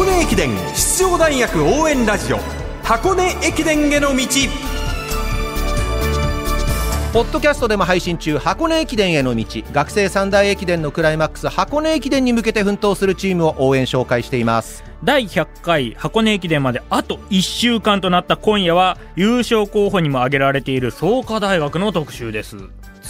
箱根駅伝出場大学応援ラジオ箱根駅伝への道。ポッドキャストでも配信中箱根駅伝への道。学生三大駅伝のクライマックス箱根駅伝に向けて奮闘するチームを応援紹介しています。第100回箱根駅伝まであと1週間となった今夜は優勝候補にも挙げられている創価大学の特集です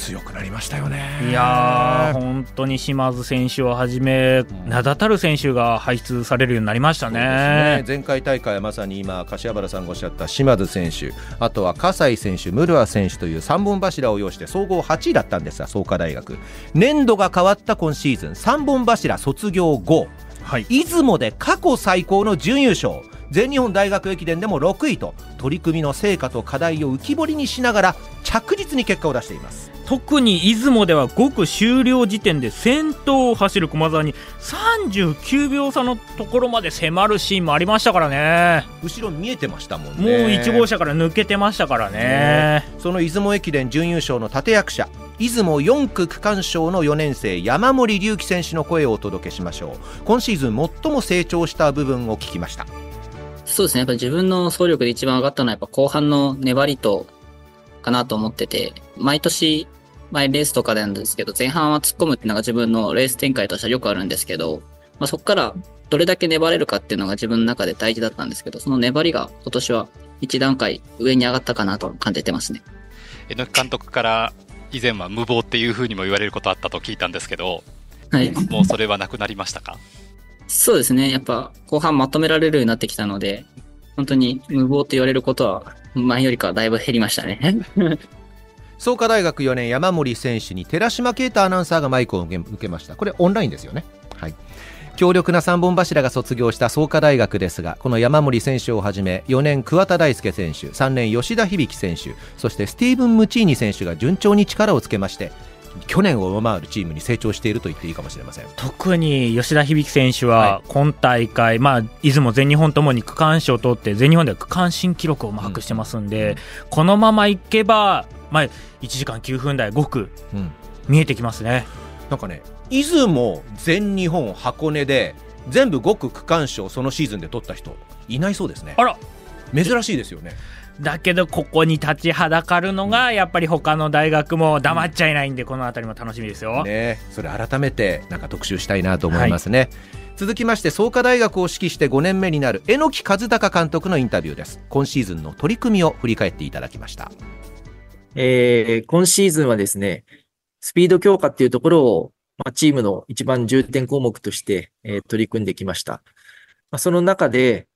強くなりましたよね。いやー本当に島津選手をはじめ、名だたる選手が輩出されるようになりましたね、ね、前回大会はまさに今柏原さんがおっしゃった島津選手あとは葛西選手室谷選手という3本柱を擁して総合8位だったんですが創価大学。年度が変わった今シーズン3本柱卒業後。はい、出雲で過去最高の準優勝。全日本大学駅伝でも6位と取り組みの成果と課題を浮き彫りにしながら着実に結果を出しています特に出雲では5区終了時点で先頭を走る駒澤に39秒差のところまで迫るシーンもありましたからね。後ろ見えてましたもんね。もう1号車から抜けてましたからね、ね、その出雲駅伝準優勝の立役者出雲4区区間賞の4年生山森龍樹選手の声をお届けしましょう。今シーズン最も成長した部分を聞きました。そうですね。やっぱ自分の走力で一番上がったのはやっぱ後半の粘りとかなと思ってて毎年前レースとかなんですけど、前半は突っ込むっていうのが自分のレース展開としてはよくあるんですけど、まあ、そこからどれだけ粘れるかっていうのが自分の中で大事だったんですけど、その粘りが今年は一段階上に上がったかなと感じてますね。榎木監督から以前は無謀っていうふうにも言われることあったと聞いたんですけど、はい。もうそれはなくなりましたか？そうですね。やっぱ後半まとめられるようになってきたので、本当に無謀って言われることは前よりかはだいぶ減りましたね。創価大学4年山森選手に寺島啓太アナウンサーがマイクを受けました。これオンラインですよね。はい。強力な3本柱が卒業した創価大学ですがこの山森選手をはじめ4年桑田大輔選手3年吉田響選手そしてスティーブン・ムチーニ選手が順調に力をつけまして去年を上回るチームに成長していると言っていいかもしれません。特に吉田響選手は今大会、はい、まあ、出雲、全日本ともに区間賞を取って全日本では区間新記録をマークしてますんで、うん、このままいけばまあ、1時間9分台5区、うん、見えてきますね。なんかね出雲全日本箱根で全部5区区間賞そのシーズンで取った人いないそうですね。あら。珍しいですよねだけどここに立ちはだかるのがやっぱり他の大学も黙っちゃいないんでこの辺りも楽しみですよ。ねそれ改めてなんか特集したいなと思いますね。はい、続きまして創価大学を指揮して5年目になる榎木和孝監督のインタビューです。今シーズンの取り組みを振り返っていただきました。えー、今シーズンはですね、スピード強化っていうところを、まあ、チームの一番重点項目として、えー、取り組んできました。まあ、その中で、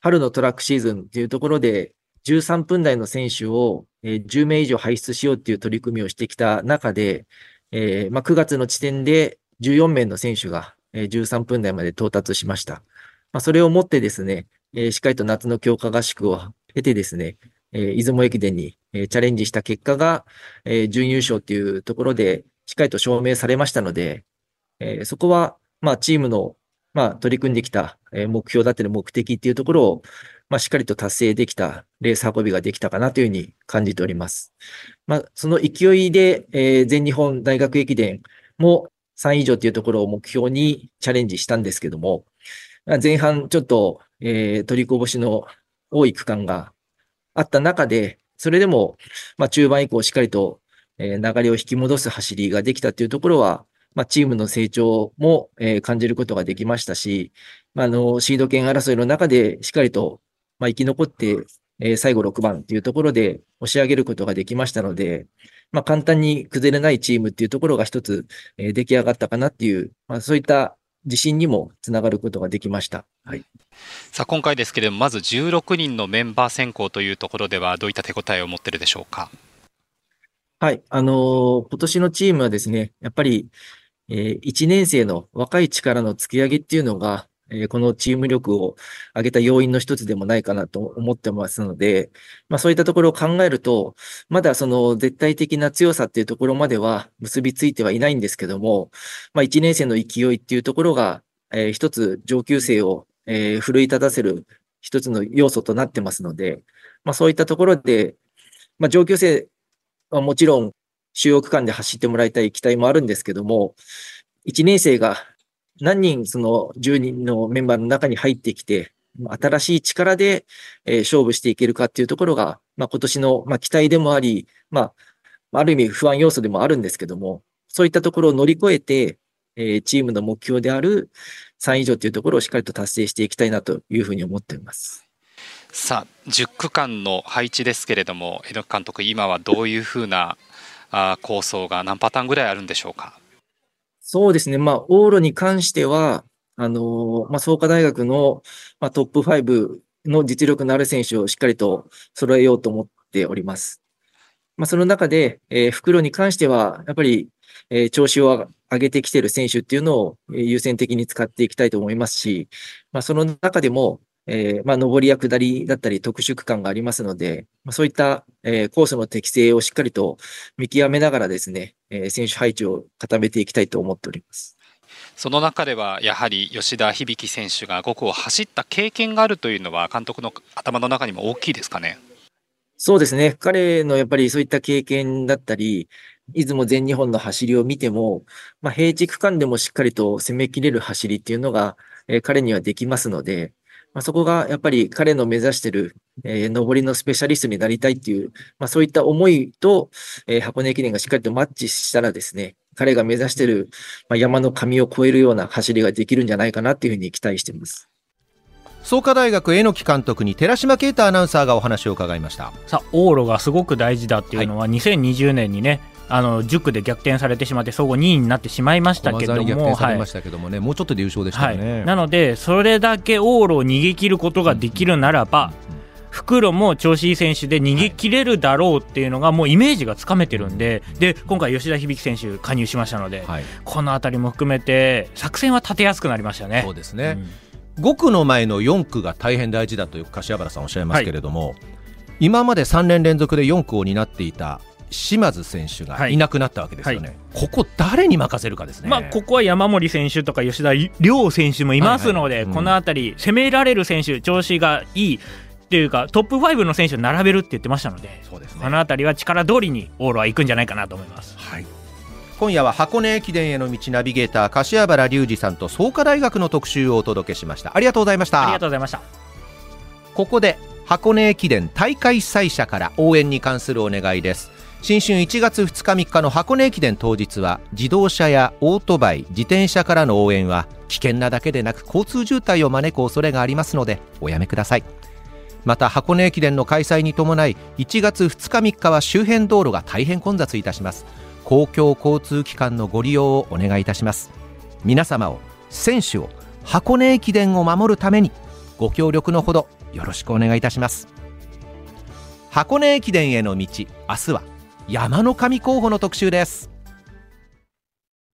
春のトラックシーズンっていうところで、13分台の選手を、えー、10名以上輩出しようっていう取り組みをしてきた中で、えーまあ、9月の時点で14名の選手が、えー、13分台まで到達しました。まあ、それをもってですね、えー、しっかりと夏の強化合宿を経てですね、えー、出雲駅伝に、えー、チャレンジした結果が、えー、準優勝っていうところで、しっかりと証明されましたので、えー、そこは、まあ、チームの、まあ、取り組んできた、えー、目標だったり目的っていうところを、まあ、しっかりと達成できた、レース運びができたかなというふうに感じております。まあ、その勢いで、えー、全日本大学駅伝も3位以上っていうところを目標にチャレンジしたんですけども、前半ちょっと、えー、取りこぼしの多い区間があった中で、それでも、まあ、中盤以降しっかりと、えー、流れを引き戻す走りができたというところは、まあ、チームの成長も、えー、感じることができましたし、まあ、あの、シード権争いの中でしっかりと、まあ、生き残って、えー、最後6番というところで押し上げることができましたので、まあ、簡単に崩れないチームっていうところが一つ、えー、出来上がったかなっていう、まあ、そういった自信にもつながることができました。はい。さあ、今回ですけれども、まず16人のメンバー選考というところでは、どういった手応えを持ってるでしょうか？はい。あのー、今年のチームはですね、やっぱり、えー、1年生の若い力の突き上げっていうのが、えこのチーム力を上げた要因の一つでもないかなと思ってますので、まあそういったところを考えると、まだその絶対的な強さっていうところまでは結びついてはいないんですけども、まあ1年生の勢いっていうところが、えー、一つ上級生を、えー、奮い立たせる一つの要素となってますので、まあそういったところで、まあ上級生はもちろん主要区間で走ってもらいたい期待もあるんですけども、1年生が何人その10人のメンバーの中に入ってきて、新しい力で、えー、勝負していけるかっていうところが、まあ、今年の、まあ、期待でもあり、まあ、ある意味不安要素でもあるんですけども、そういったところを乗り越えて、えー、チームの目標である3以上というところをしっかりと達成していきたいなというふうに思っています。さあ、10区間の配置ですけれども、江戸監督、今はどういうふうなあ構想が何パターンぐらいあるんでしょうか？そうですね、まあ、往路に関しては、あのまあ、創価大学の、まあ、トップ5の実力のある選手をしっかりと揃えようと思っております。まあ、その中で、えー、袋に関しては、やっぱり、えー、調子を上げてきてる選手っていうのを優先的に使っていきたいと思いますし、まあ、その中でも、えー、まあ、上りや下りだったり特殊区間がありますので、まあ、そういった、えー、コースの適性をしっかりと見極めながらですね、えー、選手配置を固めていきたいと思っております。その中ではやはり吉田響選手が5区を走った経験があるというのは監督の頭の中にも大きいですかね？そうですね。彼のやっぱりそういった経験だったり、出雲全日本の走りを見ても、まあ、平地区間でもしっかりと攻めきれる走りっていうのが、えー、彼にはできますので、まあ、そこがやっぱり彼の目指してる、えー、上りのスペシャリストになりたいっていう、まあ、そういった思いと、えー、箱根駅伝がしっかりとマッチしたらですね、彼が目指してる、まあ、山の神を越えるような走りができるんじゃないかなっていうふうに期待しています。創価大学榎木監督に寺島啓太アナウンサーがお話を伺いましたさあ往路がすごく大事だっていうのは、はい、2020年にねあの塾で逆転されてしまって総合2位になってしまいましたけども、逆転されましたけどもね、はい、もうちょっとで優勝でしたね、はい、なのでそれだけ往路を逃げ切ることができるならば、袋も調子いい選手で逃げ切れるだろうっていうのがもうイメージがつかめてるんでで今回吉田響選手加入しましたので、はい、この辺りも含めて作戦は立てやすくなりましたね。そうですね、うん、5区の前の4区が大変大事だという柏原さんおっしゃいますけれども、はい、今まで3年連続で4区を担っていた島津選手がい。なくなったわけですよね、はい、ここ、誰に任せるかですね、まあ、ここは山森選手とか吉田亮選手もいますので、はいはいうん、この辺り、攻められる選手、調子がいい、っていうかトップ5の選手を並べるって言ってましたのでそうです、ね、この辺りは力通りに往路は行くんじゃないかなと思います。はい。今夜は箱根駅伝への道ナビゲーター柏原隆二さんと創価大学の特集をお届けしました。ありがとうございました。ありがとうございました。ここで箱根駅伝大会主催者から応援に関するお願いです新春1月2日3日の箱根駅伝当日は自動車やオートバイ自転車からの応援は危険なだけでなく交通渋滞を招く恐れがありますのでおやめください。また箱根駅伝の開催に伴い1月2日3日は周辺道路が大変混雑いたします。公共交通機関のご利用をお願いいたします。皆様を選手を箱根駅伝を守るためにご協力のほどよろしくお願いいたします。箱根駅伝への道明日は山の神候補の特集です。